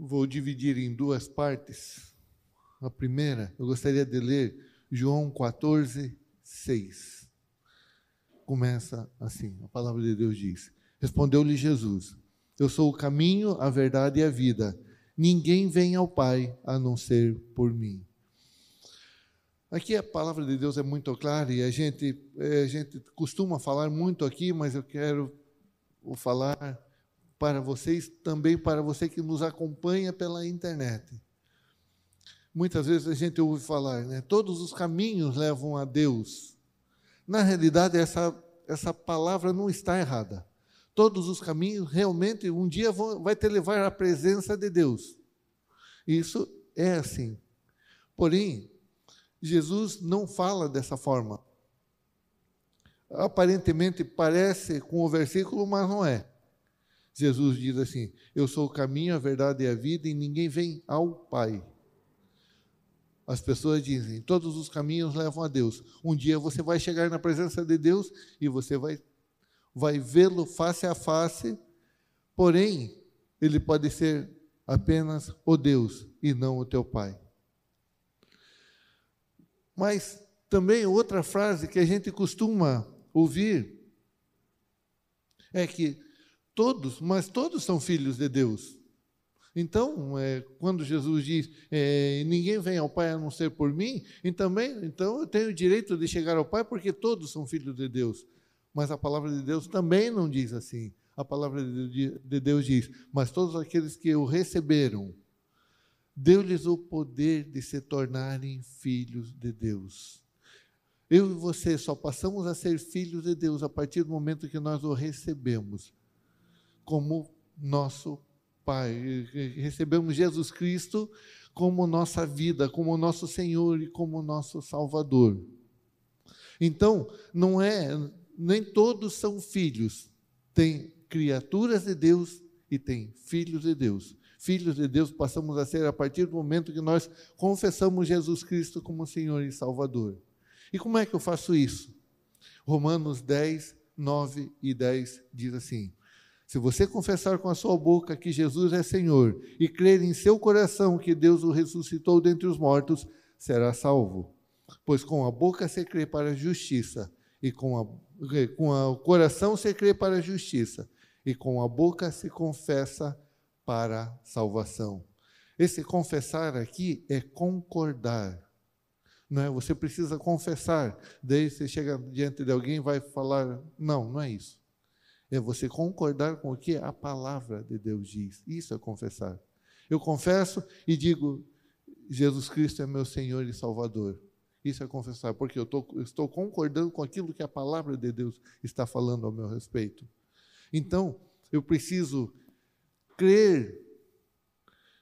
vou dividir em duas partes. A primeira, eu gostaria de ler João 14, 6. Começa assim: a palavra de Deus diz: Respondeu-lhe Jesus: Eu sou o caminho, a verdade e a vida. Ninguém vem ao Pai a não ser por mim. Aqui a palavra de Deus é muito clara e a gente, é, a gente costuma falar muito aqui, mas eu quero falar para vocês, também para você que nos acompanha pela internet. Muitas vezes a gente ouve falar, né? Todos os caminhos levam a Deus. Na realidade, essa, essa palavra não está errada. Todos os caminhos realmente um dia vão, vai te levar à presença de Deus. Isso é assim. Porém, Jesus não fala dessa forma. Aparentemente parece com o versículo, mas não é. Jesus diz assim: Eu sou o caminho, a verdade e a vida, e ninguém vem ao Pai. As pessoas dizem: todos os caminhos levam a Deus. Um dia você vai chegar na presença de Deus e você vai, vai vê-lo face a face, porém, ele pode ser apenas o Deus e não o teu Pai. Mas também outra frase que a gente costuma ouvir é que todos, mas todos são filhos de Deus. Então, é, quando Jesus diz, é, ninguém vem ao Pai a não ser por mim, e também, então eu tenho o direito de chegar ao Pai porque todos são filhos de Deus. Mas a palavra de Deus também não diz assim. A palavra de Deus diz, mas todos aqueles que o receberam, deu-lhes o poder de se tornarem filhos de Deus. Eu e você só passamos a ser filhos de Deus a partir do momento que nós o recebemos como nosso Pai. Recebemos Jesus Cristo como nossa vida, como nosso Senhor e como nosso Salvador. Então, não é, nem todos são filhos. Tem criaturas de Deus e tem filhos de Deus filhos de Deus passamos a ser a partir do momento que nós confessamos Jesus Cristo como Senhor e Salvador. E como é que eu faço isso? Romanos 10, 9 e 10 diz assim: Se você confessar com a sua boca que Jesus é Senhor e crer em seu coração que Deus o ressuscitou dentre os mortos, será salvo. Pois com a boca se crê para a justiça, e com, a, com o coração se crê para a justiça, e com a boca se confessa para salvação. Esse confessar aqui é concordar. Não é? Você precisa confessar. Daí você chega diante de alguém e vai falar. Não, não é isso. É você concordar com o que a palavra de Deus diz. Isso é confessar. Eu confesso e digo: Jesus Cristo é meu Senhor e Salvador. Isso é confessar, porque eu, tô, eu estou concordando com aquilo que a palavra de Deus está falando ao meu respeito. Então, eu preciso crer,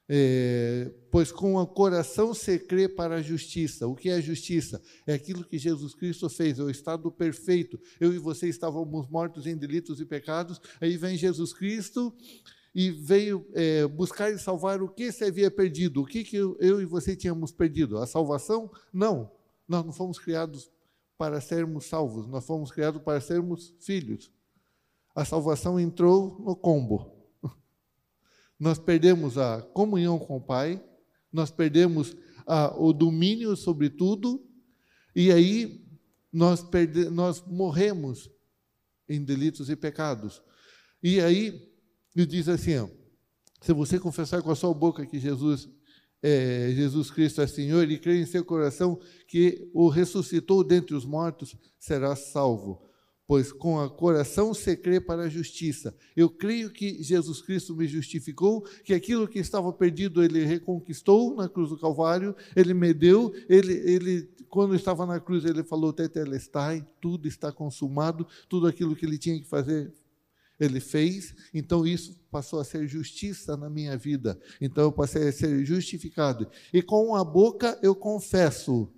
é, pois com o coração se crê para a justiça. O que é justiça? É aquilo que Jesus Cristo fez, é o estado perfeito. Eu e você estávamos mortos em delitos e pecados, aí vem Jesus Cristo e veio é, buscar e salvar o que se havia perdido. O que, que eu, eu e você tínhamos perdido? A salvação? Não. Nós não fomos criados para sermos salvos, nós fomos criados para sermos filhos. A salvação entrou no combo nós perdemos a comunhão com o Pai, nós perdemos a, o domínio sobre tudo, e aí nós, perde, nós morremos em delitos e pecados. E aí, ele diz assim: ó, se você confessar com a sua boca que Jesus é, Jesus Cristo é Senhor e crer em seu coração que o ressuscitou dentre os mortos, será salvo pois com o coração se crê para a justiça. Eu creio que Jesus Cristo me justificou, que aquilo que estava perdido ele reconquistou na cruz do Calvário, ele me deu, ele, ele quando estava na cruz ele falou tetelestai, tudo está consumado, tudo aquilo que ele tinha que fazer ele fez, então isso passou a ser justiça na minha vida. Então eu passei a ser justificado. E com a boca eu confesso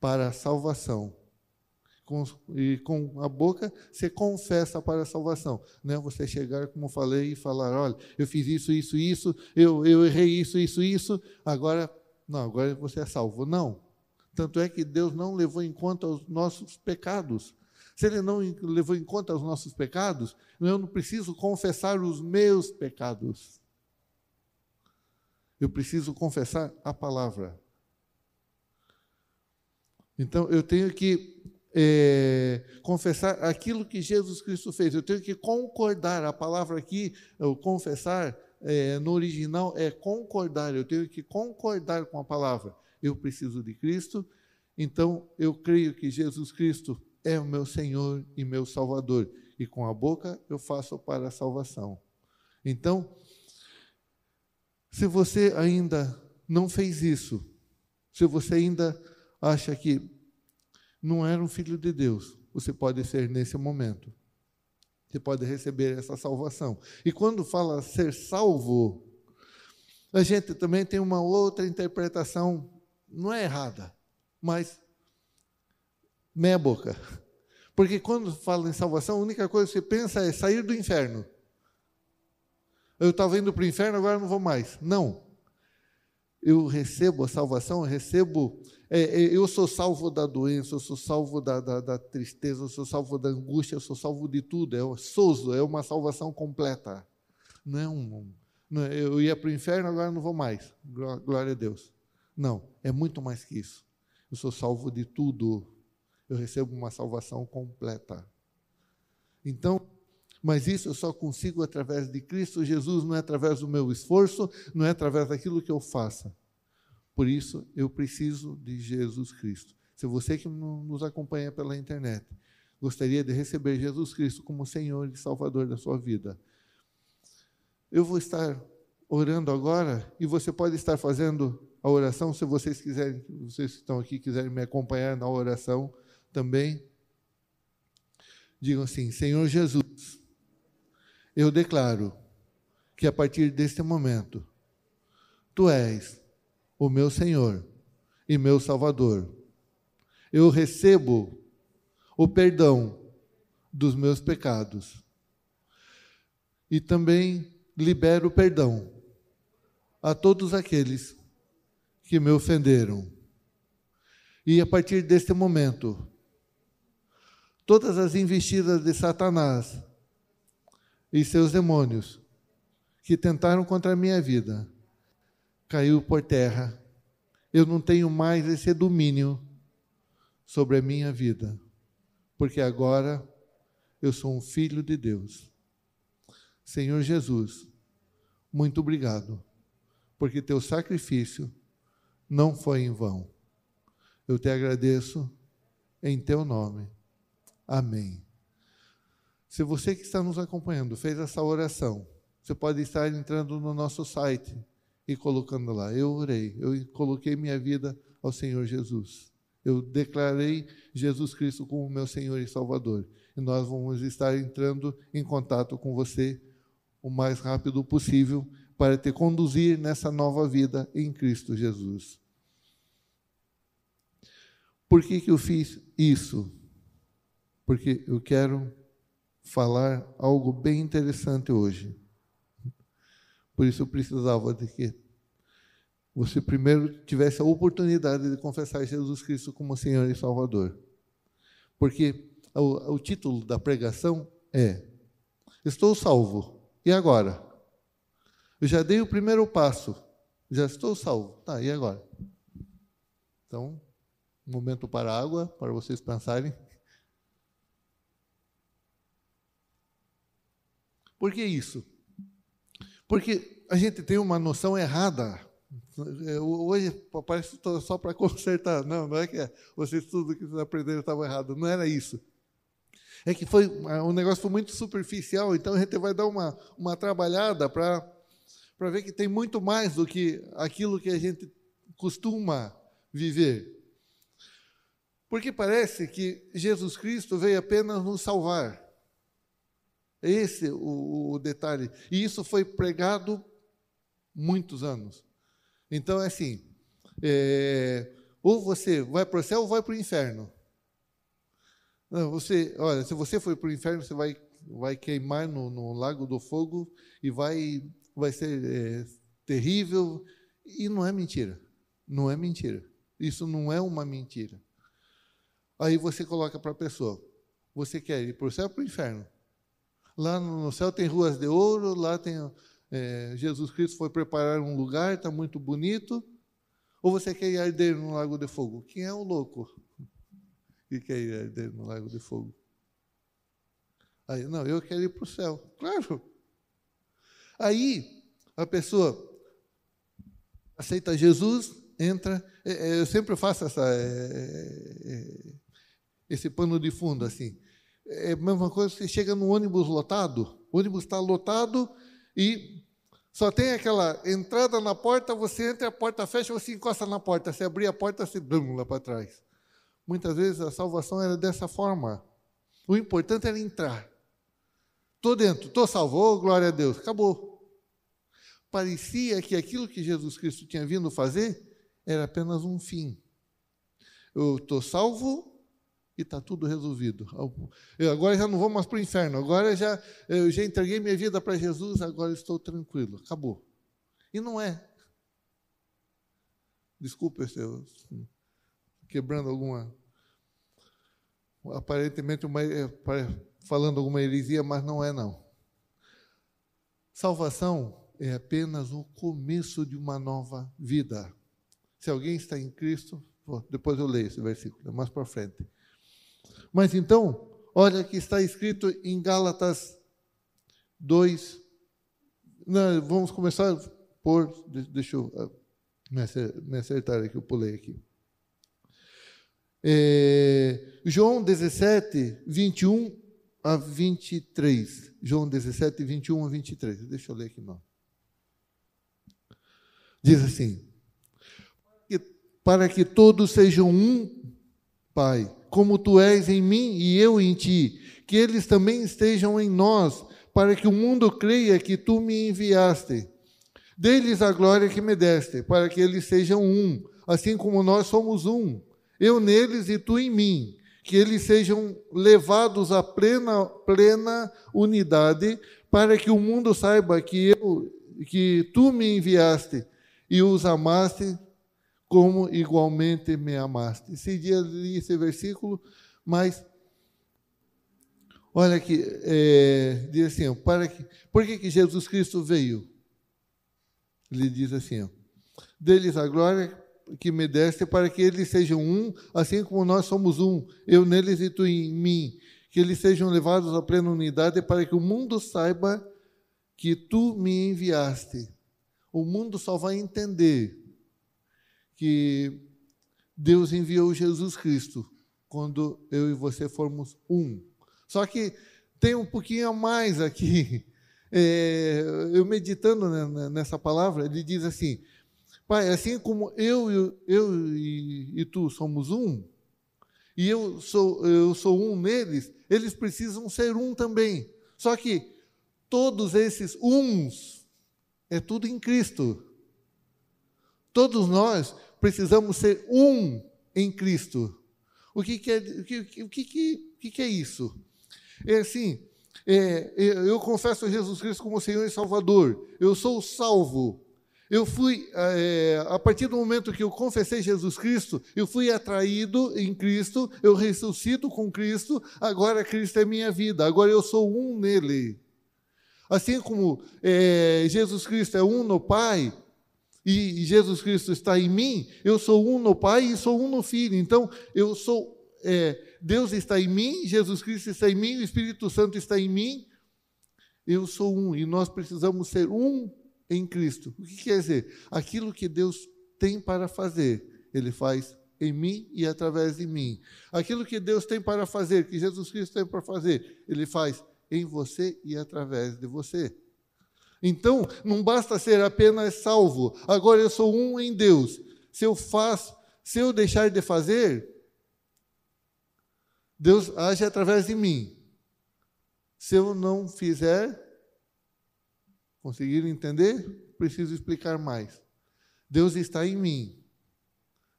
para a salvação com, e com a boca você confessa para a salvação. Não é você chegar, como falei, e falar: olha, eu fiz isso, isso, isso, eu, eu errei isso, isso, isso, agora, não, agora você é salvo. Não. Tanto é que Deus não levou em conta os nossos pecados. Se Ele não levou em conta os nossos pecados, eu não preciso confessar os meus pecados. Eu preciso confessar a palavra. Então, eu tenho que é, confessar aquilo que Jesus Cristo fez. Eu tenho que concordar. A palavra aqui, confessar, é, no original é concordar. Eu tenho que concordar com a palavra. Eu preciso de Cristo, então eu creio que Jesus Cristo é o meu Senhor e meu Salvador. E com a boca eu faço para a salvação. Então, se você ainda não fez isso, se você ainda acha que não era um filho de Deus, você pode ser nesse momento. Você pode receber essa salvação. E quando fala ser salvo, a gente também tem uma outra interpretação, não é errada, mas meia boca. Porque quando fala em salvação, a única coisa que você pensa é sair do inferno. Eu estava indo para o inferno, agora não vou mais. Não. Eu recebo a salvação, eu recebo. É, é, eu sou salvo da doença, eu sou salvo da, da, da, tristeza, eu sou salvo da angústia, eu sou salvo de tudo. É sozo, é uma salvação completa. Não é um. Não, é, eu ia para o inferno, agora não vou mais. Glória a Deus. Não, é muito mais que isso. Eu sou salvo de tudo. Eu recebo uma salvação completa. Então, mas isso eu só consigo através de Cristo Jesus, não é através do meu esforço, não é através daquilo que eu faça. Por isso, eu preciso de Jesus Cristo. Se você que nos acompanha pela internet gostaria de receber Jesus Cristo como Senhor e Salvador da sua vida, eu vou estar orando agora e você pode estar fazendo a oração, se vocês quiserem, vocês que estão aqui quiserem me acompanhar na oração também. Digam assim: Senhor Jesus, eu declaro que a partir deste momento, tu és o meu Senhor e meu Salvador. Eu recebo o perdão dos meus pecados e também libero perdão a todos aqueles que me ofenderam. E a partir deste momento, todas as investidas de Satanás e seus demônios que tentaram contra a minha vida caiu por terra. Eu não tenho mais esse domínio sobre a minha vida, porque agora eu sou um filho de Deus. Senhor Jesus, muito obrigado, porque teu sacrifício não foi em vão. Eu te agradeço em teu nome. Amém. Se você que está nos acompanhando fez essa oração, você pode estar entrando no nosso site e colocando lá: Eu orei, eu coloquei minha vida ao Senhor Jesus. Eu declarei Jesus Cristo como meu Senhor e Salvador. E nós vamos estar entrando em contato com você o mais rápido possível para te conduzir nessa nova vida em Cristo Jesus. Por que, que eu fiz isso? Porque eu quero falar algo bem interessante hoje. Por isso eu precisava de que você primeiro tivesse a oportunidade de confessar Jesus Cristo como Senhor e Salvador. Porque o, o título da pregação é Estou salvo. E agora? Eu já dei o primeiro passo. Já estou salvo. Tá, e agora? Então, um momento para a água, para vocês pensarem. Por que isso? Porque a gente tem uma noção errada. Hoje parece só para consertar. Não, não é que é. vocês tudo que vocês aprenderam estava errado. Não era isso. É que foi o negócio foi muito superficial, então a gente vai dar uma, uma trabalhada para para ver que tem muito mais do que aquilo que a gente costuma viver. Porque parece que Jesus Cristo veio apenas nos salvar. Esse é o, o detalhe. E isso foi pregado muitos anos. Então, é assim: é, ou você vai para o céu ou vai para o inferno. Não, você, olha, se você for para o inferno, você vai, vai queimar no, no, lago do fogo e vai, vai ser é, terrível. E não é mentira. Não é mentira. Isso não é uma mentira. Aí você coloca para a pessoa: você quer ir para o céu ou para o inferno? Lá no céu tem ruas de ouro, lá tem é, Jesus Cristo foi preparar um lugar, está muito bonito, ou você quer ir arder no lago de fogo? Quem é o louco que quer ir arder no lago de fogo? Aí, não, eu quero ir para o céu. Claro. Aí, a pessoa aceita Jesus, entra. É, é, eu sempre faço essa, é, esse pano de fundo assim. É a mesma coisa, você chega no ônibus lotado, o ônibus está lotado e só tem aquela entrada na porta, você entra, a porta fecha, você encosta na porta. Se abrir a porta, você blum, lá para trás. Muitas vezes a salvação era dessa forma. O importante era entrar. Estou dentro, estou salvo, oh, glória a Deus, acabou. Parecia que aquilo que Jesus Cristo tinha vindo fazer era apenas um fim. Eu estou salvo, e está tudo resolvido. Eu agora já não vou mais para o inferno, agora já, eu já entreguei minha vida para Jesus, agora estou tranquilo, acabou. E não é. Desculpa se eu quebrando alguma. Aparentemente, uma, é, falando alguma heresia, mas não é, não. Salvação é apenas o começo de uma nova vida. Se alguém está em Cristo, depois eu leio esse versículo, é mais para frente. Mas então, olha que está escrito em Gálatas 2. Não, vamos começar por. Deixa eu ah, me acertar aqui, eu pulei aqui. É, João 17, 21 a 23. João 17, 21 a 23. Deixa eu ler aqui, não. Diz assim: Para que todos sejam um, Pai como tu és em mim e eu em ti, que eles também estejam em nós, para que o mundo creia que tu me enviaste. Dê-lhes a glória que me deste, para que eles sejam um, assim como nós somos um, eu neles e tu em mim, que eles sejam levados à plena, plena unidade, para que o mundo saiba que eu que tu me enviaste e os amaste como igualmente me amaste. Esse dia li esse versículo, mas olha aqui, é, diz assim, para que, por que, que Jesus Cristo veio? Ele diz assim, ó, deles a glória que me deste para que eles sejam um, assim como nós somos um, eu neles e tu em mim, que eles sejam levados à plena unidade para que o mundo saiba que tu me enviaste. O mundo só vai entender que Deus enviou Jesus Cristo quando eu e você formos um. Só que tem um pouquinho a mais aqui. É, eu meditando nessa palavra, ele diz assim: Pai, assim como eu, eu e, e tu somos um, e eu sou, eu sou um neles, eles precisam ser um também. Só que todos esses uns é tudo em Cristo. Todos nós precisamos ser um em Cristo. O que, que é, o que, o que, que, é isso? É assim, é, eu confesso a Jesus Cristo como Senhor e Salvador. Eu sou salvo. Eu fui, é, a partir do momento que eu confessei Jesus Cristo, eu fui atraído em Cristo, eu ressuscito com Cristo, agora Cristo é minha vida, agora eu sou um nele. Assim como é, Jesus Cristo é um no Pai, e Jesus Cristo está em mim, eu sou um no Pai e sou um no Filho. Então, eu sou. É, Deus está em mim, Jesus Cristo está em mim, o Espírito Santo está em mim. Eu sou um e nós precisamos ser um em Cristo. O que quer dizer? Aquilo que Deus tem para fazer, Ele faz em mim e através de mim. Aquilo que Deus tem para fazer, que Jesus Cristo tem para fazer, Ele faz em você e através de você. Então, não basta ser apenas salvo. Agora eu sou um em Deus. Se eu faço, se eu deixar de fazer, Deus age através de mim. Se eu não fizer, conseguiram entender? Preciso explicar mais. Deus está em mim.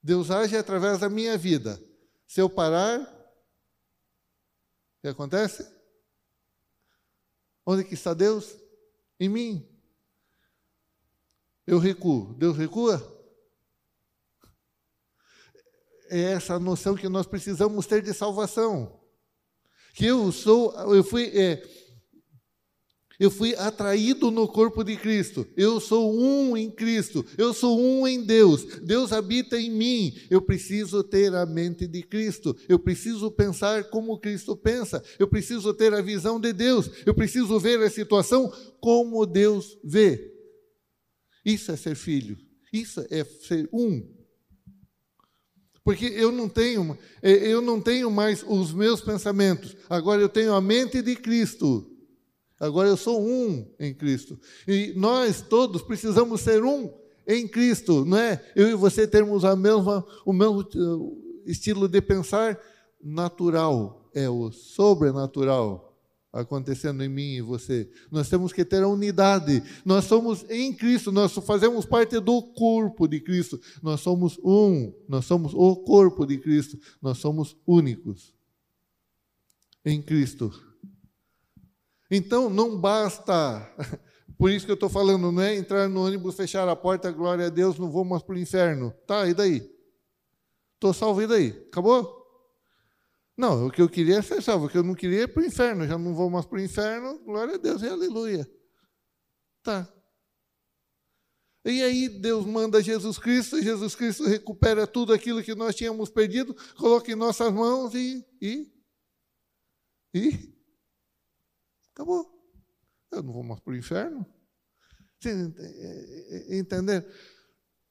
Deus age através da minha vida. Se eu parar, o que acontece? Onde que está Deus? Em mim. Eu recuo. Deus recua? É essa noção que nós precisamos ter de salvação. Que eu sou, eu fui, é, Eu fui atraído no corpo de Cristo. Eu sou um em Cristo. Eu sou um em Deus. Deus habita em mim. Eu preciso ter a mente de Cristo. Eu preciso pensar como Cristo pensa. Eu preciso ter a visão de Deus. Eu preciso ver a situação como Deus vê. Isso é ser filho. Isso é ser um. Porque eu não tenho, eu não tenho mais os meus pensamentos. Agora eu tenho a mente de Cristo. Agora eu sou um em Cristo. E nós todos precisamos ser um em Cristo, não é? Eu e você termos a mesma, o mesmo uh, estilo de pensar natural, é o sobrenatural acontecendo em mim e você. Nós temos que ter a unidade. Nós somos em Cristo, nós fazemos parte do corpo de Cristo. Nós somos um, nós somos o corpo de Cristo. Nós somos únicos em Cristo. Então não basta, por isso que eu estou falando, não é entrar no ônibus, fechar a porta, glória a Deus, não vou mais para o inferno. Tá, e daí? Estou salvo, e daí? Acabou? Não, o que eu queria é ser salvo, o que eu não queria é para o inferno, já não vou mais para o inferno, glória a Deus e aleluia. Tá. E aí Deus manda Jesus Cristo, Jesus Cristo recupera tudo aquilo que nós tínhamos perdido, coloca em nossas mãos e. e. e Acabou. Eu não vou mais para o inferno. Entender?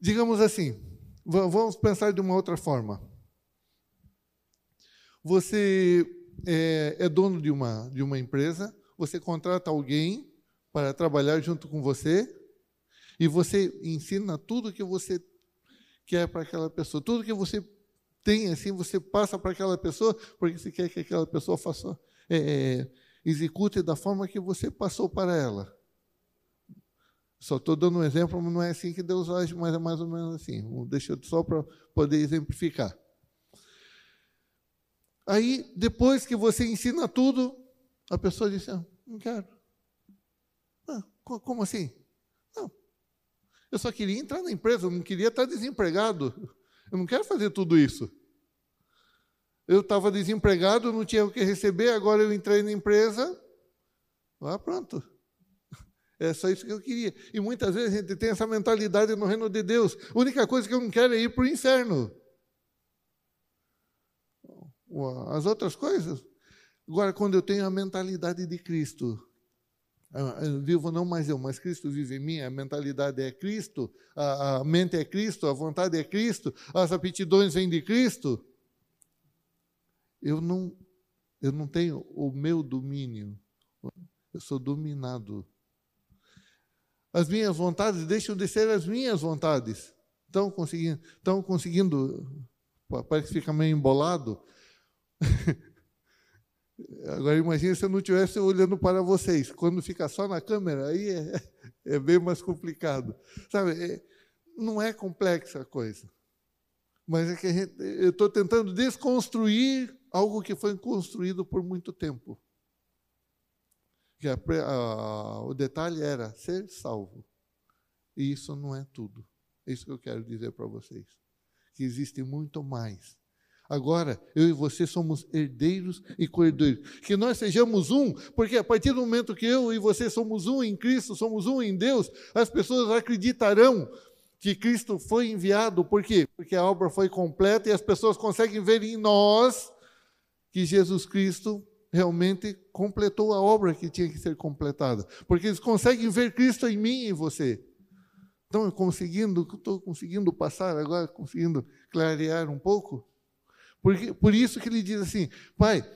Digamos assim, vamos pensar de uma outra forma. Você é, é dono de uma, de uma empresa, você contrata alguém para trabalhar junto com você e você ensina tudo que você quer para aquela pessoa, tudo que você tem assim, você passa para aquela pessoa, porque você quer que aquela pessoa faça, é, é execute da forma que você passou para ela. Só estou dando um exemplo, mas não é assim que Deus age, mas é mais ou menos assim. Deixa só para poder exemplificar. Aí, depois que você ensina tudo, a pessoa diz: ah, Não quero. Ah, como assim? Não. Eu só queria entrar na empresa, eu não queria estar desempregado. Eu não quero fazer tudo isso. Eu estava desempregado, não tinha o que receber, agora eu entrei na empresa. Ah, pronto. É só isso que eu queria. E muitas vezes a gente tem essa mentalidade no reino de Deus. A única coisa que eu não quero é ir para o inferno. As outras coisas. Agora, quando eu tenho a mentalidade de Cristo, eu vivo não mais eu, mas Cristo vive em mim, a mentalidade é Cristo, a, mente é Cristo, a vontade é Cristo, as aptidões vêm de Cristo eu não, eu não tenho o meu domínio, eu sou dominado. As minhas vontades deixam de ser as minhas vontades. Estão conseguindo, estão conseguindo, parece que fica meio embolado. Agora imagine se eu não estivesse olhando para vocês. Quando fica só na câmera, aí é, é bem mais complicado. Sabe, é, não é complexa a coisa. Mas é que gente, eu estou tentando desconstruir algo que foi construído por muito tempo. Que a, a, o detalhe era ser salvo. E isso não é tudo. É isso que eu quero dizer para vocês. Que existe muito mais. Agora, eu e você somos herdeiros e cordeiros. Que nós sejamos um, porque a partir do momento que eu e você somos um em Cristo, somos um em Deus, as pessoas acreditarão que Cristo foi enviado. Por quê? Porque a obra foi completa e as pessoas conseguem ver em nós que Jesus Cristo realmente completou a obra que tinha que ser completada. Porque eles conseguem ver Cristo em mim e em você. Estão conseguindo, estou conseguindo passar agora, conseguindo clarear um pouco? Porque, por isso que ele diz assim, Pai,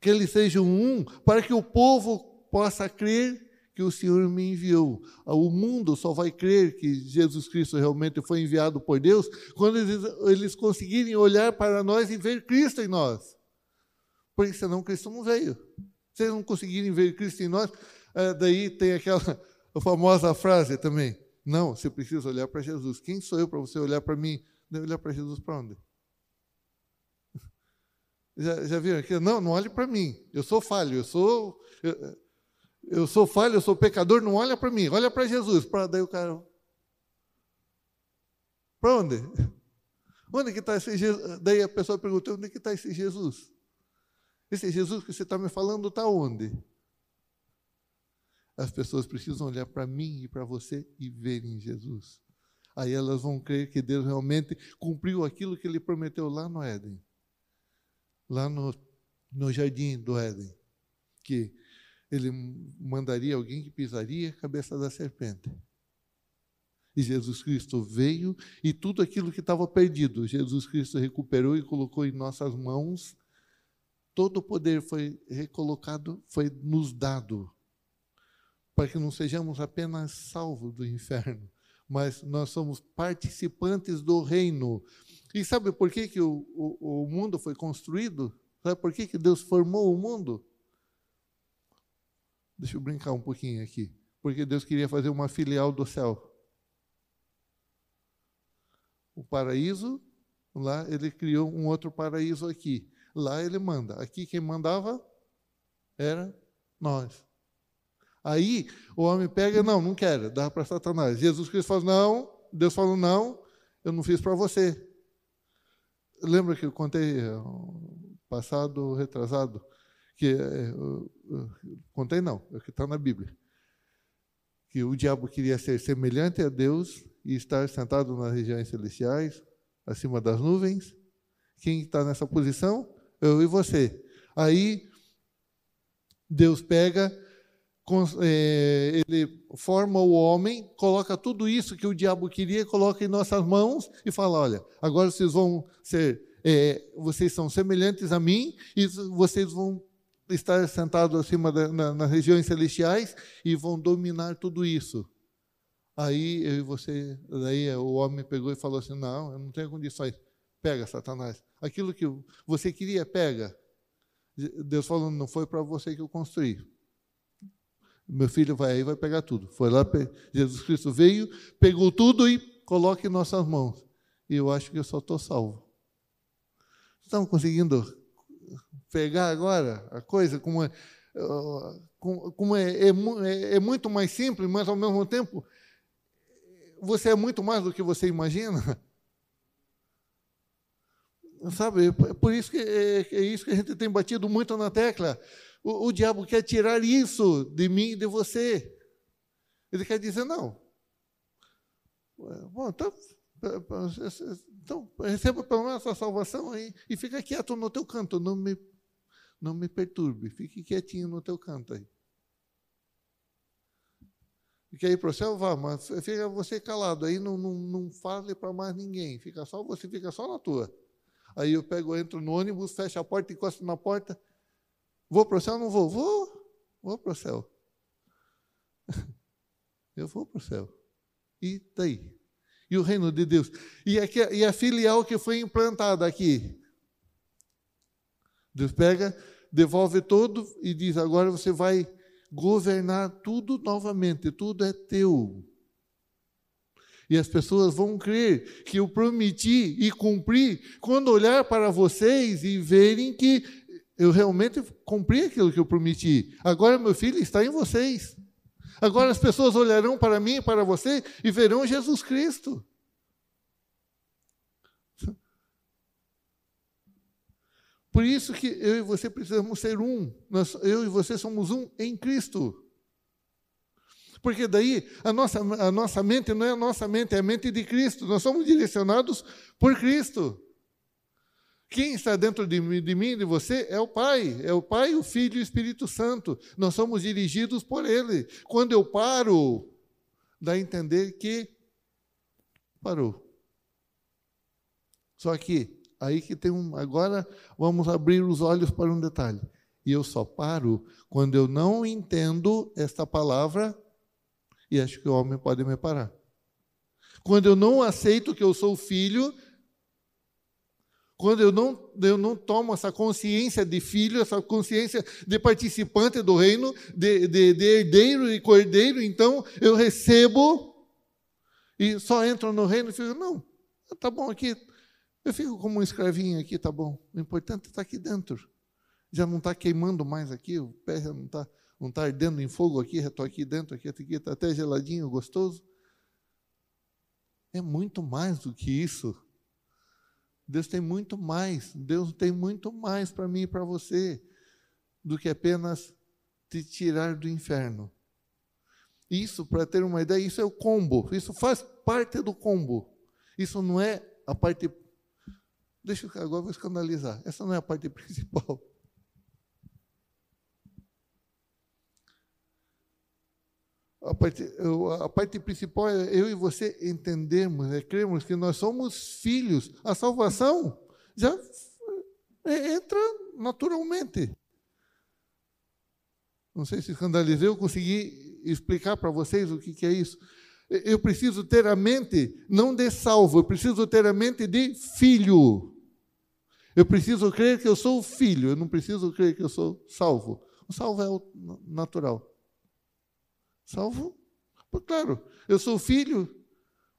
que eles sejam um, para que o povo possa crer que o Senhor me enviou. O mundo só vai crer que Jesus Cristo realmente foi enviado por Deus quando eles, eles conseguirem olhar para nós e ver Cristo em nós. Porque senão Cristo não veio. Se eles não conseguirem ver Cristo em nós, é, daí tem aquela famosa frase também. Não, você precisa olhar para Jesus. Quem sou eu para você olhar para mim? Deve olhar para Jesus para onde? Já, já viram aqui? Não, não olhe para mim. Eu sou falho, eu sou. Eu, eu sou falho, eu sou pecador, não olha para mim, olha para Jesus. Para daí o cara. Para onde? Onde que está esse Jesus? Daí a pessoa perguntou: onde que está esse Jesus? Esse Jesus que você está me falando está onde? as pessoas precisam olhar para mim e para você e verem Jesus. Aí elas vão crer que Deus realmente cumpriu aquilo que ele prometeu lá no Éden, lá no, no jardim do Éden, que ele mandaria alguém que pisaria a cabeça da serpente. E Jesus Cristo veio e tudo aquilo que estava perdido, Jesus Cristo recuperou e colocou em nossas mãos. Todo o poder foi recolocado, foi nos dado, para que não sejamos apenas salvos do inferno, mas nós somos participantes do reino. E sabe por que, que o, o, o mundo foi construído? Sabe por que, que Deus formou o mundo? Deixa eu brincar um pouquinho aqui. Porque Deus queria fazer uma filial do céu o paraíso, lá ele criou um outro paraíso aqui. Lá ele manda. Aqui quem mandava era nós. Aí o homem pega, não, não quero, dá para Satanás. Jesus Cristo fala, não, Deus falou, não, eu não fiz para você. Lembra que eu contei eh, passado, retrasado, que eu, contei não, é o que está na Bíblia, que o diabo queria ser semelhante a Deus e estar sentado nas regiões celestiais, acima das nuvens. Quem está nessa posição? Eu e você. Aí, Deus pega, é, ele forma o homem, coloca tudo isso que o diabo queria, coloca em nossas mãos e fala: olha, agora vocês vão ser, é, vocês são semelhantes a mim e vocês vão estar sentados acima da, na, nas regiões celestiais e vão dominar tudo isso. Aí eu e você, daí o homem pegou e falou assim: Não, eu não tenho condições. Pega, Satanás. Aquilo que você queria, pega. Deus falou: Não foi para você que eu construí. Meu filho vai aí vai pegar tudo. Foi lá, Jesus Cristo veio, pegou tudo e coloca em nossas mãos. E eu acho que eu só estou salvo. Estão conseguindo pegar agora a coisa como é, como é, é, é, é muito mais simples, mas ao mesmo tempo você é muito mais do que você imagina. Sabe, é por isso que é, é, isso que a gente tem batido muito na tecla. O, o diabo quer tirar isso de mim e de você. Ele quer dizer, não. Bom, então, então receba pelo menos a salvação aí e fica quieto no teu canto, não me, não me perturbe, fique quietinho no teu canto aí. Quer ir para o céu? Vá, mas fica você calado, aí não, não, não fale para mais ninguém, fica só você, fica só na tua. Aí eu pego, entro no ônibus, fecho a porta, encosto na porta. Vou para o céu? Não vou. Vou, vou para o céu. Eu vou para o céu. E daí? E o reino de Deus? E, aqui, e a filial que foi implantada aqui? Deus pega, devolve todo e diz: agora você vai governar tudo novamente, tudo é teu. E as pessoas vão crer que eu prometi e cumpri quando olhar para vocês e verem que eu realmente cumpri aquilo que eu prometi. Agora meu filho está em vocês. Agora as pessoas olharão para mim e para você e verão Jesus Cristo. Por isso que eu e você precisamos ser um. Nós, eu e você somos um em Cristo. Porque daí a nossa, a nossa mente não é a nossa mente, é a mente de Cristo. Nós somos direcionados por Cristo. Quem está dentro de de mim de você é o Pai. É o Pai, o Filho e o Espírito Santo. Nós somos dirigidos por Ele. Quando eu paro, dá a entender que parou. Só que Aí que tem um. Agora vamos abrir os olhos para um detalhe. E eu só paro quando eu não entendo esta palavra e acho que o homem pode me parar. Quando eu não aceito que eu sou filho, quando eu não, eu não tomo essa consciência de filho, essa consciência de participante do reino, de, de, de herdeiro e cordeiro, então eu recebo e só entro no reino e fico, não, tá bom aqui, eu fico como um escravinho aqui, tá bom. O importante é estar aqui dentro. Já não está queimando mais aqui, o pé já não está não tá ardendo em fogo aqui, estou aqui dentro, aqui está até geladinho, gostoso. É muito mais do que isso. Deus tem muito mais. Deus tem muito mais para mim e para você do que apenas te tirar do inferno. Isso, para ter uma ideia, isso é o combo. Isso faz parte do combo. Isso não é a parte. Deixa eu agora vou escandalizar. Essa não é a parte principal. A parte, a parte principal é eu e você entendermos, é crermos que nós somos filhos. A salvação já entra naturalmente. Não sei se escandalizei, eu consegui explicar para vocês o que, que é isso. Eu preciso ter a mente não de salvo, eu preciso ter a mente de filho. Eu preciso crer que eu sou filho, eu não preciso crer que eu sou salvo. O salvo é o natural. Salvo? Claro, eu sou filho,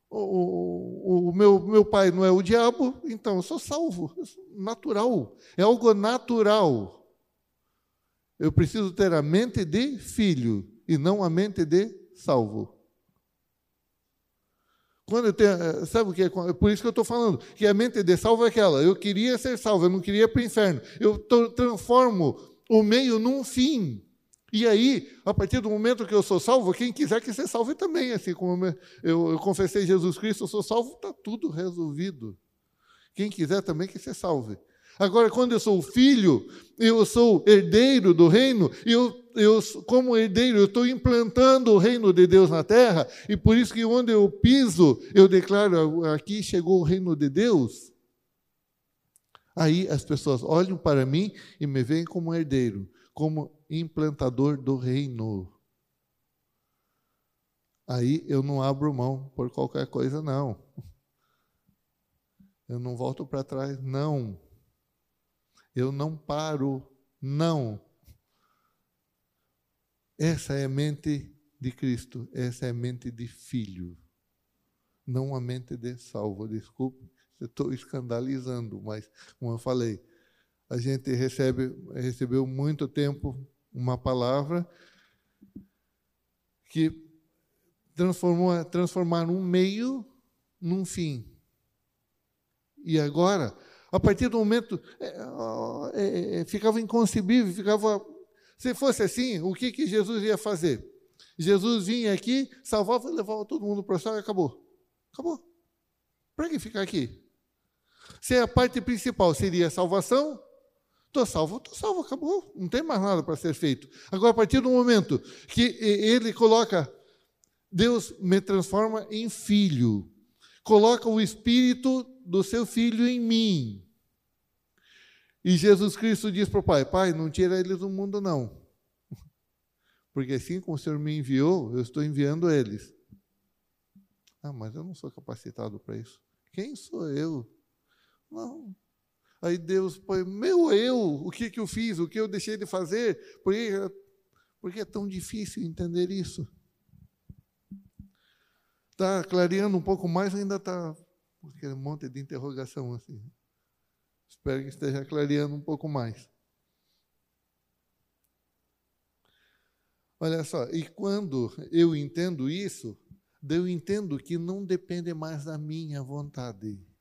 o, o, o, meu, meu pai não é o diabo, então eu sou salvo. Natural. É algo natural. Eu preciso ter a mente de filho e não a mente de salvo. Quando eu tenho, eh, sabe o que é? Por isso que eu estou falando, que a mente de salvo é aquela. Eu queria ser salvo, eu não queria ir para o inferno. Eu transformo o meio num fim. E aí, a partir do momento que eu sou salvo, quem quiser que seja salve também. Assim como eu, eu confessei Jesus Cristo, eu sou salvo, está tudo resolvido. Quem quiser também que se salve. Agora, quando eu sou filho, eu sou herdeiro do reino, eu, eu, como herdeiro, eu estou implantando o reino de Deus na terra, e por isso que onde eu piso, eu declaro: aqui chegou o reino de Deus. Aí as pessoas olham para mim e me veem como herdeiro, como implantador do reino. Aí eu não abro mão por qualquer coisa, não. Eu não volto para trás, não. Eu não paro, não. Essa é a mente de Cristo, essa é a mente de filho, não a mente de salvo. Desculpe, estou escandalizando, mas, como eu falei, a gente recebe, recebeu muito tempo uma palavra que transformou, transformar um meio num fim. E agora a partir do momento, é, é, é, ficava inconcebível, ficava. Se fosse assim, o que, que Jesus ia fazer? Jesus vinha aqui, salvava levava todo mundo para o céu e acabou. Acabou. Para que ficar aqui? Se a parte principal seria a salvação, estou salvo, estou salvo, acabou. Não tem mais nada para ser feito. Agora, a partir do momento que ele coloca, Deus me transforma em filho, coloca o Espírito do seu filho em mim. E Jesus Cristo diz para o Pai: Pai, não tira eles do mundo, não. Porque assim como o Senhor me enviou, eu estou enviando eles. Ah, mas eu não sou capacitado para isso. Quem sou eu? Não. Aí Deus põe, meu eu, o que, que eu fiz, o que eu deixei de fazer? Por que, por que é tão difícil entender isso? Está clareando um pouco mais, ainda está aquele monte de interrogação assim. Espero que esteja clareando um pouco mais. Olha só, e quando eu entendo isso, eu entendo que não depende mais da minha vontade.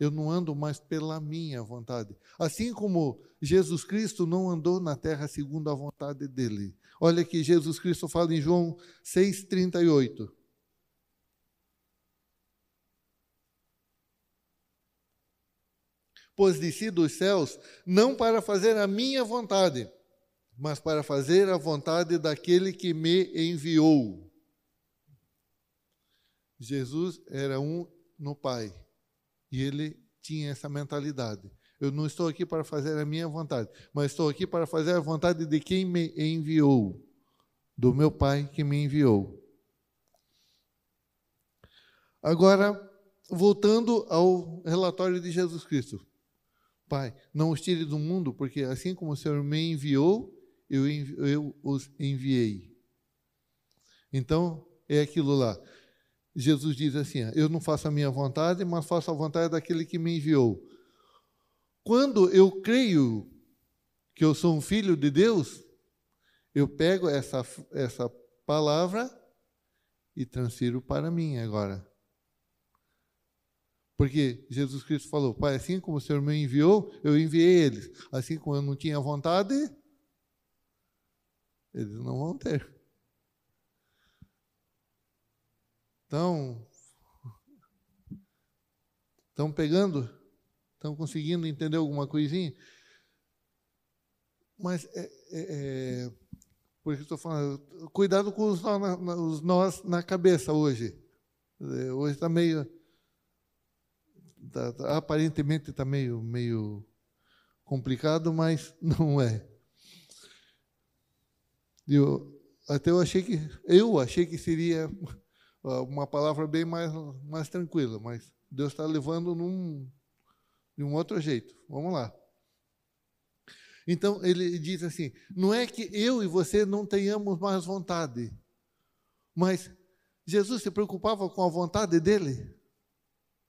Eu não ando mais pela minha vontade. Assim como Jesus Cristo não andou na terra segundo a vontade dele. Olha que Jesus Cristo fala em João 6,38. pois desci dos céus não para fazer a minha vontade, mas para fazer a vontade daquele que me enviou. Jesus era um no Pai e ele tinha essa mentalidade. Eu não estou aqui para fazer a minha vontade, mas estou aqui para fazer a vontade de quem me enviou, do meu Pai que me enviou. Agora, voltando ao relatório de Jesus Cristo. Pai, não os tire do mundo, porque assim como o Senhor me enviou, eu, eu os enviei. Então, é aquilo lá. Jesus diz assim: Eu não faço a minha vontade, mas faço a vontade daquele que me enviou. Quando eu creio que eu sou um filho de Deus, eu pego essa, essa palavra e transfiro para mim agora. Porque Jesus Cristo falou: Pai, assim como o Senhor me enviou, eu enviei eles. Assim como eu não tinha vontade, eles não vão ter. Então, estão pegando? Estão conseguindo entender alguma coisinha? Mas é, é, é por isso estou falando, cuidado com os nós, na, os nós na cabeça hoje. Hoje está meio. Tá, tá, aparentemente está meio, meio complicado, mas não é. Eu, até eu achei que eu achei que seria uma palavra bem mais, mais tranquila, mas Deus está levando num, de um outro jeito. Vamos lá. Então ele diz assim: não é que eu e você não tenhamos mais vontade, mas Jesus se preocupava com a vontade dele.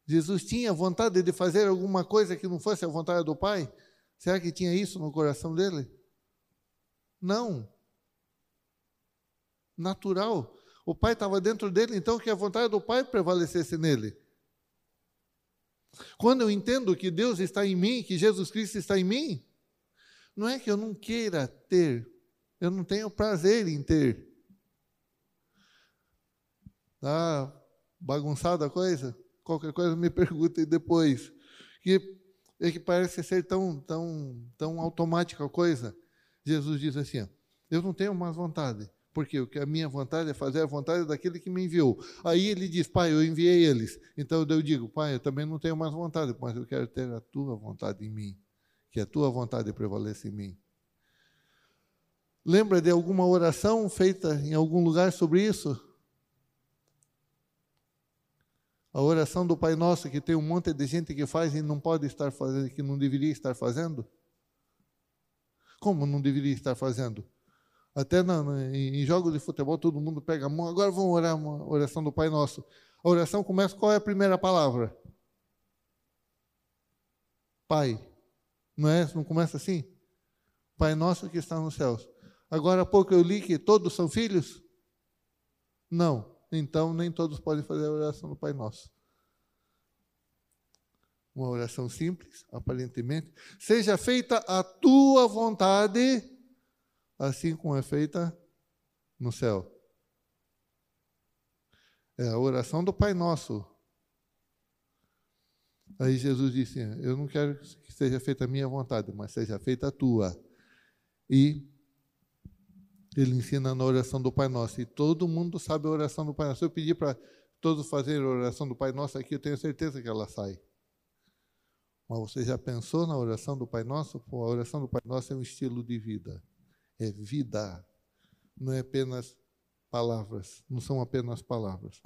Jesus tinha vontade de fazer alguma coisa que não fosse a vontade do Pai? Será que tinha isso no coração dele? Não. Natural. O Pai estava dentro dele, então que a vontade do Pai prevalecesse nele. Quando eu entendo que Deus está em mim, que Jesus Cristo está em mim, não é que eu não queira ter, eu não tenho prazer em ter. Tá bagunçada a coisa? Qualquer coisa me perguntem depois. Que é que parece ser tão, tão, tão automática a coisa. Jesus diz assim: ó, eu não tenho mais vontade, porque o que a minha vontade é fazer a vontade daquele que me enviou. Aí ele diz: Pai, eu enviei eles. Então eu digo: Pai, eu também não tenho mais vontade, mas eu quero ter a tua vontade em mim que a tua vontade prevaleça em mim. Lembra de alguma oração feita em algum lugar sobre isso? A oração do Pai Nosso, que tem um monte de gente que faz e não pode estar fazendo, que não deveria estar fazendo? Como não deveria estar fazendo? Até na, em jogos de futebol todo mundo pega a mão, agora vamos orar uma oração do Pai Nosso. A oração começa, qual é a primeira palavra? Pai. Não é? Não começa assim? Pai nosso que está nos céus. Agora há pouco eu li que todos são filhos? Não. Então nem todos podem fazer a oração do Pai Nosso. Uma oração simples, aparentemente. Seja feita a tua vontade, assim como é feita no céu. É a oração do Pai Nosso. Aí Jesus disse: Eu não quero que seja feita a minha vontade, mas seja feita a tua. E ele ensina na oração do Pai Nosso. E todo mundo sabe a oração do Pai Nosso. Se eu pedir para todos fazerem a oração do Pai Nosso aqui, eu tenho certeza que ela sai. Mas você já pensou na oração do Pai Nosso? Pô, a oração do Pai Nosso é um estilo de vida. É vida. Não é apenas palavras. Não são apenas palavras.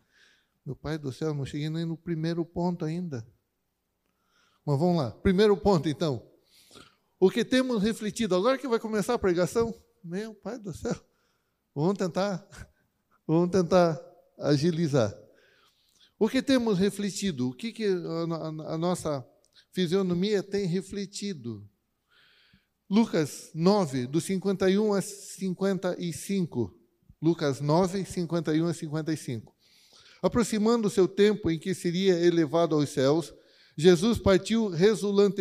Meu Pai do céu, não cheguei nem no primeiro ponto ainda. Mas vamos lá. Primeiro ponto, então. O que temos refletido. Agora que vai começar a pregação, meu Pai do céu. Vamos tentar, vamos tentar agilizar. O que temos refletido? O que, que a, a nossa fisionomia tem refletido? Lucas 9, do 51 a 55. Lucas 9, 51 a 55. Aproximando o seu tempo em que seria elevado aos céus, Jesus partiu resulan,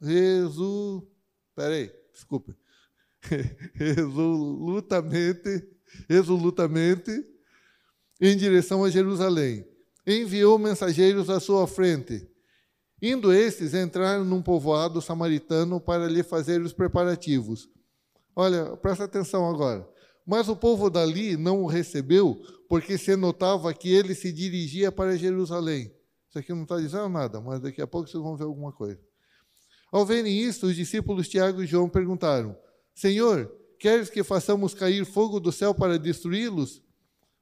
resul, peraí, desculpe, resolutamente, resolutamente em direção a Jerusalém. Enviou mensageiros à sua frente. Indo estes, entraram num povoado samaritano para lhe fazer os preparativos. Olha, presta atenção agora. Mas o povo dali não o recebeu, porque se notava que ele se dirigia para Jerusalém. Isso aqui não está dizendo nada, mas daqui a pouco vocês vão ver alguma coisa. Ao verem isto, os discípulos Tiago e João perguntaram: Senhor, queres que façamos cair fogo do céu para destruí-los?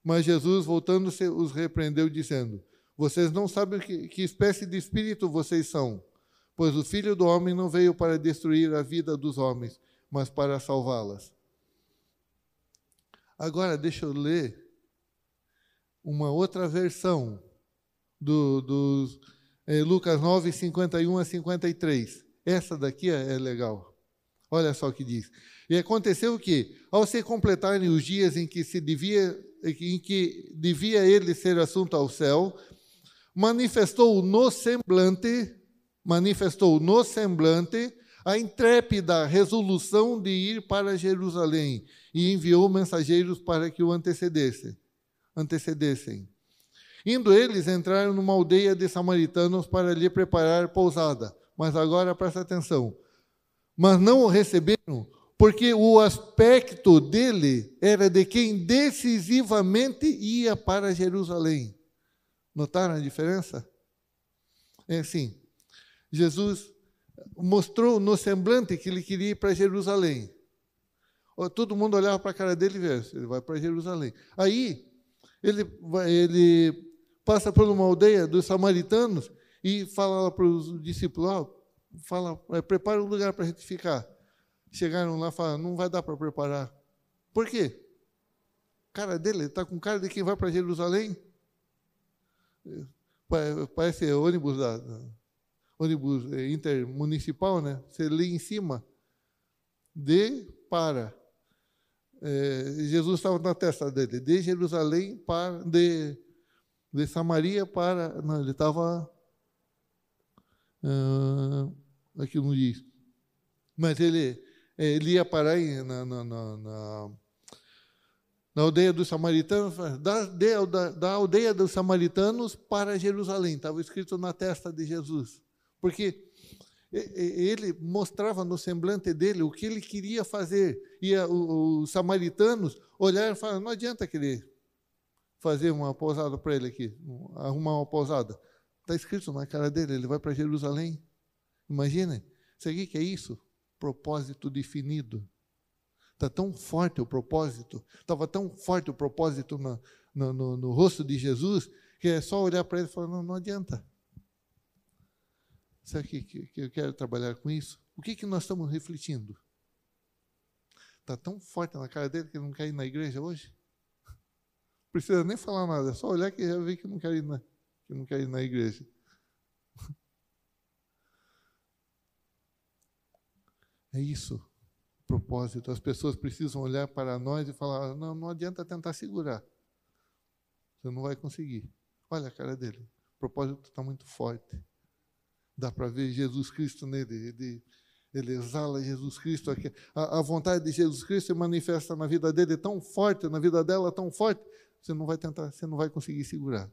Mas Jesus, voltando-se, os repreendeu, dizendo: Vocês não sabem que, que espécie de espírito vocês são, pois o Filho do Homem não veio para destruir a vida dos homens, mas para salvá-las. Agora, deixa eu ler uma outra versão do, dos é, Lucas 9, 51 a 53. Essa daqui é, é legal. Olha só o que diz. E aconteceu que, ao se completarem os dias em que se devia, em que devia ele ser assunto ao céu, manifestou no semblante, manifestou no semblante a intrépida resolução de ir para Jerusalém e enviou mensageiros para que o antecedessem. antecedessem. Indo eles, entraram numa aldeia de samaritanos para lhe preparar pousada. Mas agora presta atenção. Mas não o receberam, porque o aspecto dele era de quem decisivamente ia para Jerusalém. Notaram a diferença? É assim: Jesus mostrou no semblante que ele queria ir para Jerusalém. Todo mundo olhava para a cara dele e via, ele vai para Jerusalém. Aí, ele, ele passa por uma aldeia dos samaritanos e fala para os discípulos, oh, fala, é, prepara um lugar para a gente ficar. Chegaram lá e falaram, não vai dar para preparar. Por quê? cara dele está com cara de quem vai para Jerusalém. Parece ônibus da, ônibus é, intermunicipal, né? Você lê em cima de para. É, Jesus estava na testa dele, de Jerusalém para de, de Samaria para. Não, ele estava. Uh, aqui não diz. Mas ele, ele ia parar na, na, na, na na aldeia dos samaritanos, da, da, da, aldeia dos samaritanos para Jerusalém, estava escrito na testa de Jesus. Porque ele mostrava no semblante dele o que ele queria fazer. E os samaritanos olharam e falaram: não adianta querer fazer uma pousada para ele aqui, arrumar uma pousada. Está escrito na cara dele: ele vai para Jerusalém. Imaginem, isso que é isso? Propósito definido. Está tão forte o propósito, estava tão forte o propósito no, no, no, no rosto de Jesus, que é só olhar para ele e falar: não, não adianta. Sabe que, que, que eu quero trabalhar com isso? O que, que nós estamos refletindo? Está tão forte na cara dele que ele não quer ir na igreja hoje? Precisa nem falar nada, é só olhar que já vê que não quer ir na, que não quer ir na igreja. É isso, propósito. As pessoas precisam olhar para nós e falar: não, não adianta tentar segurar. Você não vai conseguir. Olha a cara dele. O propósito está muito forte. Dá para ver Jesus Cristo nele. Ele, ele exala Jesus Cristo. A, a vontade de Jesus Cristo se manifesta na vida dele tão forte, na vida dela tão forte, você não vai tentar, você não vai conseguir segurar.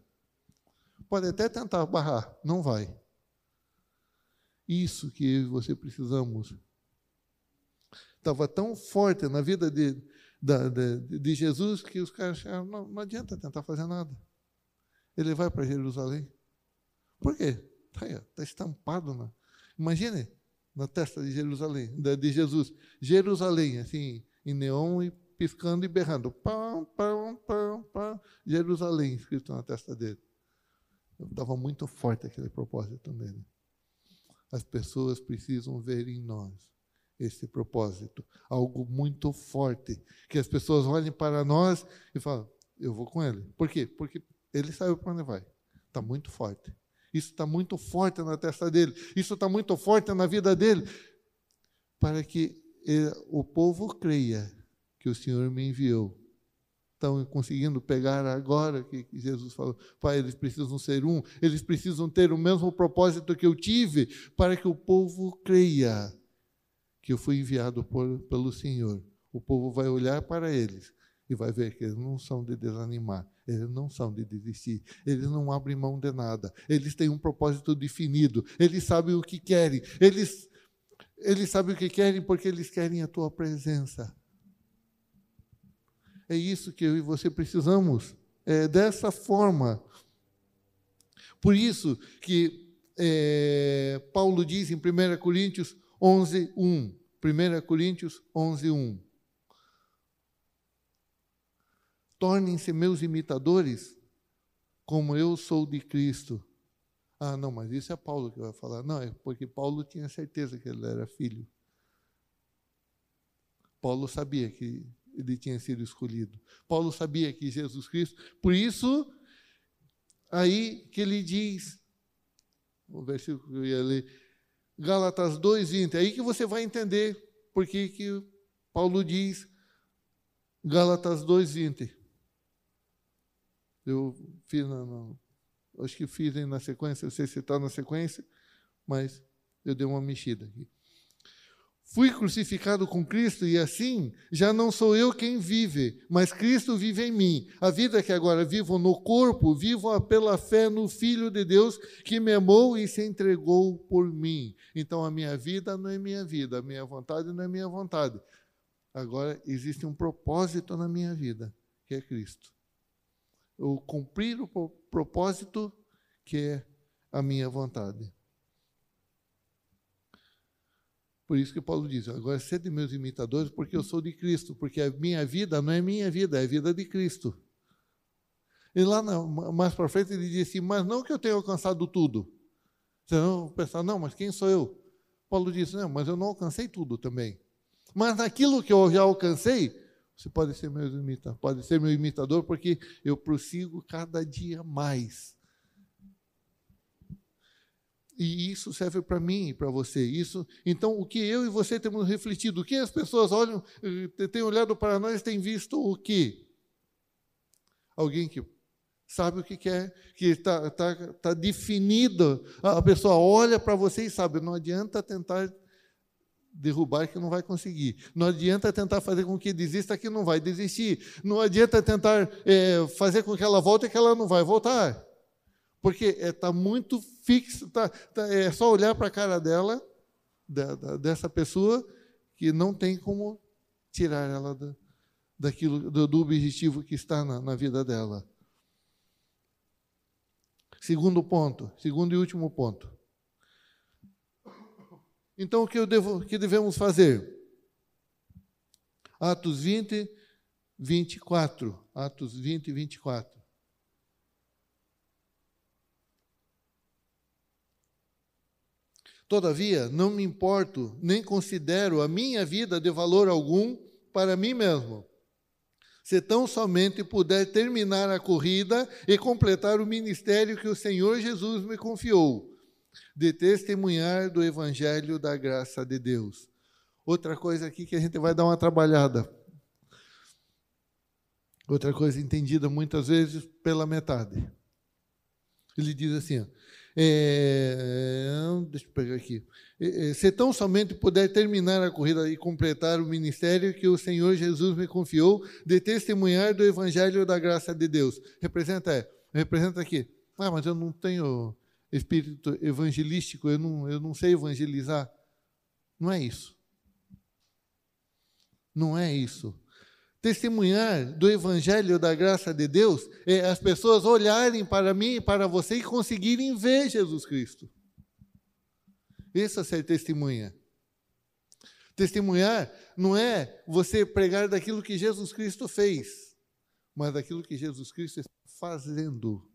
Pode até tentar barrar, não vai. Isso que eu e você precisamos. Estava tão forte na vida de, de, de Jesus que os caras acharam, não, não adianta tentar fazer nada. Ele vai para Jerusalém. Por quê? Está tá estampado. Na, imagine na testa de Jerusalém, de Jesus. Jerusalém, assim, em neon e piscando e berrando. Pam, pam, pam, pam. Jerusalém, escrito na testa dele. Estava muito forte aquele propósito nele. As pessoas precisam ver em nós esse propósito, algo muito forte, que as pessoas olhem para nós e falam: eu vou com ele. Por quê? Porque ele sabe para onde vai. Está muito forte. Isso está muito forte na testa dele. Isso está muito forte na vida dele. Para que ele, o povo creia que o Senhor me enviou. Estão conseguindo pegar agora que Jesus falou, Pai, eles precisam ser um, eles precisam ter o mesmo propósito que eu tive, para que o povo creia que eu fui enviado por, pelo Senhor. O povo vai olhar para eles e vai ver que eles não são de desanimar, eles não são de desistir, eles não abrem mão de nada, eles têm um propósito definido, eles sabem o que querem, eles, eles sabem o que querem porque eles querem a tua presença. É isso que eu e você precisamos, é dessa forma. Por isso que é, Paulo diz em 1 Coríntios 11, 1. 1 Coríntios 11, 1. Tornem-se meus imitadores, como eu sou de Cristo. Ah, não, mas isso é Paulo que vai falar. Não, é porque Paulo tinha certeza que ele era filho. Paulo sabia que ele tinha sido escolhido. Paulo sabia que Jesus Cristo. Por isso, aí que ele diz, o versículo que eu ia ler, Gálatas 2,20. Aí que você vai entender por que, que Paulo diz Gálatas 2,20. Eu fiz na, na, acho que fiz na sequência, não sei se está na sequência, mas eu dei uma mexida aqui. Fui crucificado com Cristo e assim já não sou eu quem vive, mas Cristo vive em mim. A vida que agora vivo no corpo, vivo pela fé no Filho de Deus que me amou e se entregou por mim. Então a minha vida não é minha vida, a minha vontade não é minha vontade. Agora existe um propósito na minha vida, que é Cristo. Eu cumprir o propósito que é a minha vontade. Por isso que Paulo diz: agora sede meus imitadores, porque eu sou de Cristo, porque a minha vida não é minha vida, é a vida de Cristo. E lá mais para frente ele diz assim: mas não que eu tenha alcançado tudo. Senão pensar, não, mas quem sou eu? Paulo diz: não, mas eu não alcancei tudo também. Mas naquilo que eu já alcancei, você pode ser meu imitador, pode ser meu imitador, porque eu prossigo cada dia mais e isso serve para mim e para você. Isso, então, o que eu e você temos refletido, o que as pessoas olham, eh, têm olhado para nós, têm visto o quê? Alguém que sabe o que quer, que está tá, tá definida. A pessoa olha para você e sabe, não adianta tentar derrubar que não vai conseguir. Não adianta tentar fazer com que desista que não vai desistir. Não adianta tentar é, fazer com que ela volte que ela não vai voltar. Porque está é, tá muito fixo, tá, tá, é só olhar para a cara dela, da, da, dessa pessoa, que não tem como tirar ela da, daquilo, do, do, objetivo que está na, na vida dela. Segundo ponto, segundo e último ponto. Então, o que, devo, que devemos fazer? Atos 20, 24. Atos 20, 24. Todavia, não me importo, nem considero a minha vida de valor algum para mim mesmo. Se tão somente puder terminar a corrida e completar o ministério que o Senhor Jesus me confiou, de testemunhar do Evangelho da graça de Deus. Outra coisa aqui que a gente vai dar uma trabalhada. Outra coisa entendida muitas vezes pela metade. Ele diz assim: é, deixa eu pegar aqui. É, é, se tão somente puder terminar a corrida e completar o ministério que o Senhor Jesus me confiou de testemunhar do Evangelho da graça de Deus. Representa, é, representa aqui. Ah, mas eu não tenho espírito evangelístico, eu não, eu não sei evangelizar. Não é isso. Não é isso. Testemunhar do Evangelho da graça de Deus é as pessoas olharem para mim e para você e conseguirem ver Jesus Cristo. Isso é ser testemunha. Testemunhar não é você pregar daquilo que Jesus Cristo fez, mas daquilo que Jesus Cristo está fazendo.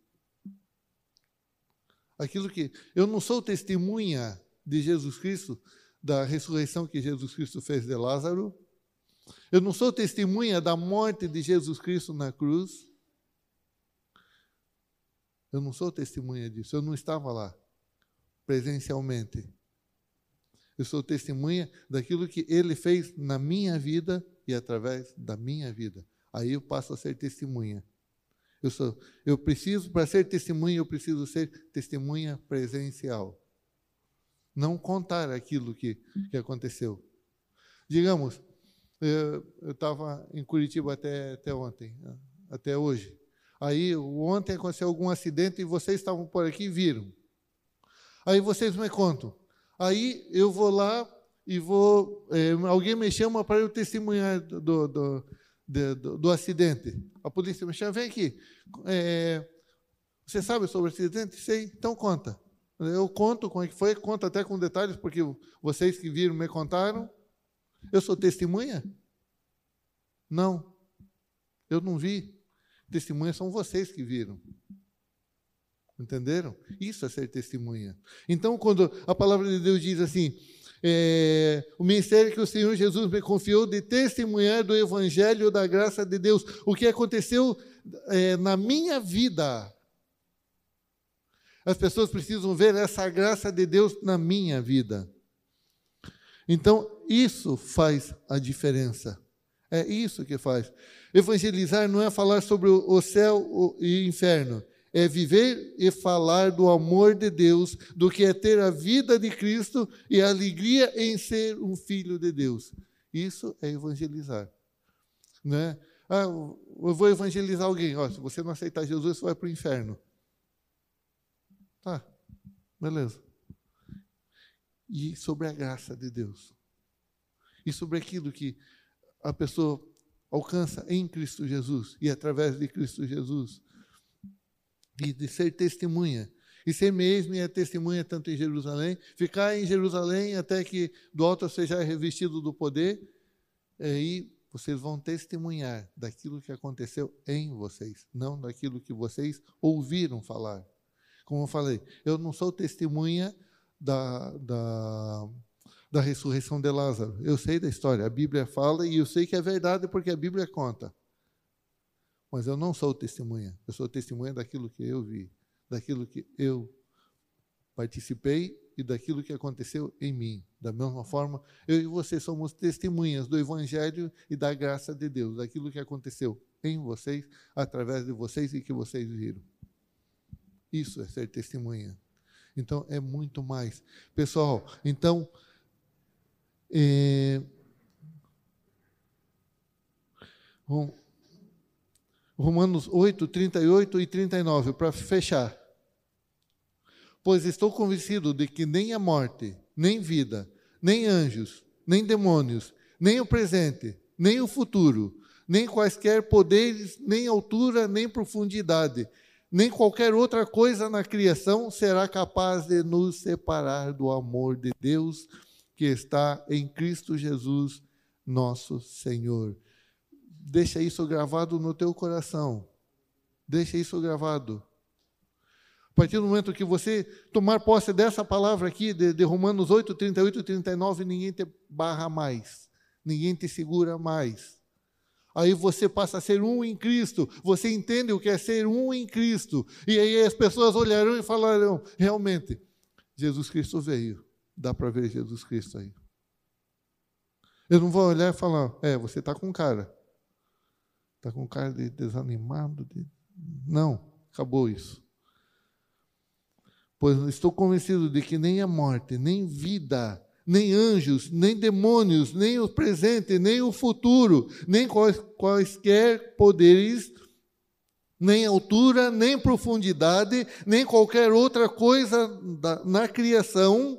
Aquilo que eu não sou testemunha de Jesus Cristo, da ressurreição que Jesus Cristo fez de Lázaro, eu não sou testemunha da morte de Jesus Cristo na cruz. Eu não sou testemunha disso. Eu não estava lá presencialmente. Eu sou testemunha daquilo que ele fez na minha vida e através da minha vida. Aí eu passo a ser testemunha. Eu sou, eu preciso para ser testemunha, eu preciso ser testemunha presencial. Não contar aquilo que, que aconteceu. Digamos, eu estava em Curitiba até, até ontem, até hoje. Aí, ontem aconteceu algum acidente e vocês estavam por aqui e viram. Aí vocês me contam. Aí eu vou lá e vou. É, alguém me chama para eu testemunhar do, do, do, do, acidente. A polícia me chama, vem aqui. É, você sabe sobre o acidente? Sei, então conta. Eu conto como é que foi, conto até com detalhes, porque vocês que viram me contaram. Eu sou testemunha? Não. Eu não vi. Testemunhas são vocês que viram. Entenderam? Isso é ser testemunha. Então, quando a palavra de Deus diz assim, é, o ministério que o Senhor Jesus me confiou de testemunhar do Evangelho da graça de Deus, o que aconteceu é, na minha vida. As pessoas precisam ver essa graça de Deus na minha vida. Então, isso faz a diferença. É isso que faz. Evangelizar não é falar sobre o céu e o inferno, é viver e falar do amor de Deus, do que é ter a vida de Cristo e a alegria em ser um filho de Deus. Isso é evangelizar. Né? Ah, eu vou evangelizar alguém. Ó, se você não aceitar Jesus, você vai para o inferno. Tá, beleza. E sobre a graça de Deus. E sobre aquilo que a pessoa alcança em Cristo Jesus e através de Cristo Jesus e de ser testemunha. E ser mesmo é testemunha tanto em Jerusalém, ficar em Jerusalém até que do alto seja revestido do poder, e vocês vão testemunhar daquilo que aconteceu em vocês, não daquilo que vocês ouviram falar. Como eu falei, eu não sou testemunha da, da, da ressurreição de Lázaro. Eu sei da história, a Bíblia fala e eu sei que é verdade porque a Bíblia conta. Mas eu não sou testemunha. Eu sou testemunha daquilo que eu vi, daquilo que eu participei e daquilo que aconteceu em mim. Da mesma forma, eu e você somos testemunhas do Evangelho e da graça de Deus, daquilo que aconteceu em vocês, através de vocês e que vocês viram. Isso é ser testemunha. Então, é muito mais. Pessoal, então. É, Romanos 8, 38 e 39, para fechar. Pois estou convencido de que nem a morte, nem vida, nem anjos, nem demônios, nem o presente, nem o futuro, nem quaisquer poderes, nem altura, nem profundidade, nem qualquer outra coisa na criação será capaz de nos separar do amor de Deus que está em Cristo Jesus, nosso Senhor. Deixa isso gravado no teu coração. Deixa isso gravado. A partir do momento que você tomar posse dessa palavra aqui, de, de Romanos 8, 38 e 39, ninguém te barra mais. Ninguém te segura mais. Aí você passa a ser um em Cristo. Você entende o que é ser um em Cristo. E aí as pessoas olharão e falarão: realmente, Jesus Cristo veio. Dá para ver Jesus Cristo aí. Eu não vou olhar e falar: é, você está com cara. Está com cara de desanimado? De... Não, acabou isso. Pois estou convencido de que nem a morte, nem vida, nem anjos, nem demônios, nem o presente, nem o futuro, nem quais, quaisquer poderes, nem altura, nem profundidade, nem qualquer outra coisa da, na criação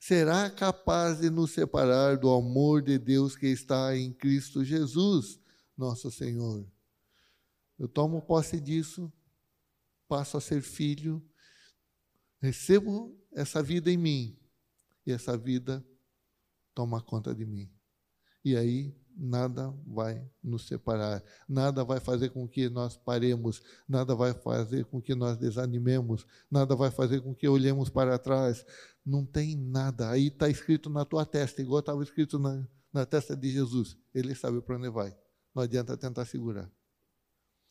será capaz de nos separar do amor de Deus que está em Cristo Jesus nosso Senhor. Eu tomo posse disso, passo a ser filho, recebo essa vida em mim, e essa vida toma conta de mim. E aí nada vai nos separar, nada vai fazer com que nós paremos, nada vai fazer com que nós desanimemos, nada vai fazer com que olhemos para trás. Não tem nada. Aí está escrito na tua testa, igual estava escrito na, na testa de Jesus. Ele sabe para onde vai. Não adianta tentar segurar.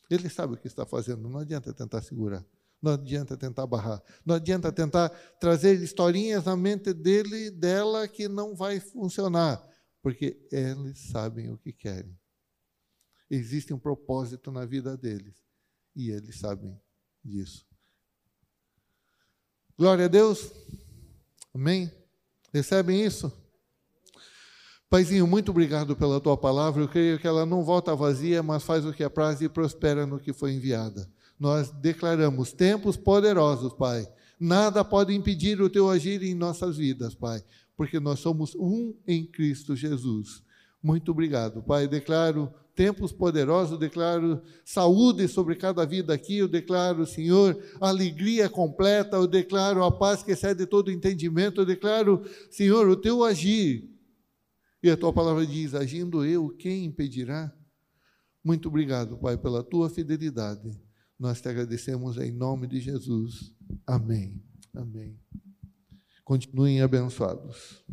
Ele sabe o que está fazendo, não adianta tentar segurar. Não adianta tentar barrar. Não adianta tentar trazer historinhas na mente dele, dela, que não vai funcionar. Porque eles sabem o que querem. Existe um propósito na vida deles. E eles sabem disso. Glória a Deus. Amém? Recebem isso? Paizinho, muito obrigado pela tua palavra. Eu creio que ela não volta vazia, mas faz o que apraz e prospera no que foi enviada. Nós declaramos tempos poderosos, Pai. Nada pode impedir o teu agir em nossas vidas, Pai, porque nós somos um em Cristo Jesus. Muito obrigado, Pai. Declaro tempos poderosos, declaro saúde sobre cada vida aqui, eu declaro, Senhor, alegria completa, eu declaro a paz que excede todo entendimento, eu declaro, Senhor, o teu agir e a tua palavra diz: agindo eu, quem impedirá? Muito obrigado, Pai, pela tua fidelidade. Nós te agradecemos em nome de Jesus. Amém. Amém. Continuem abençoados.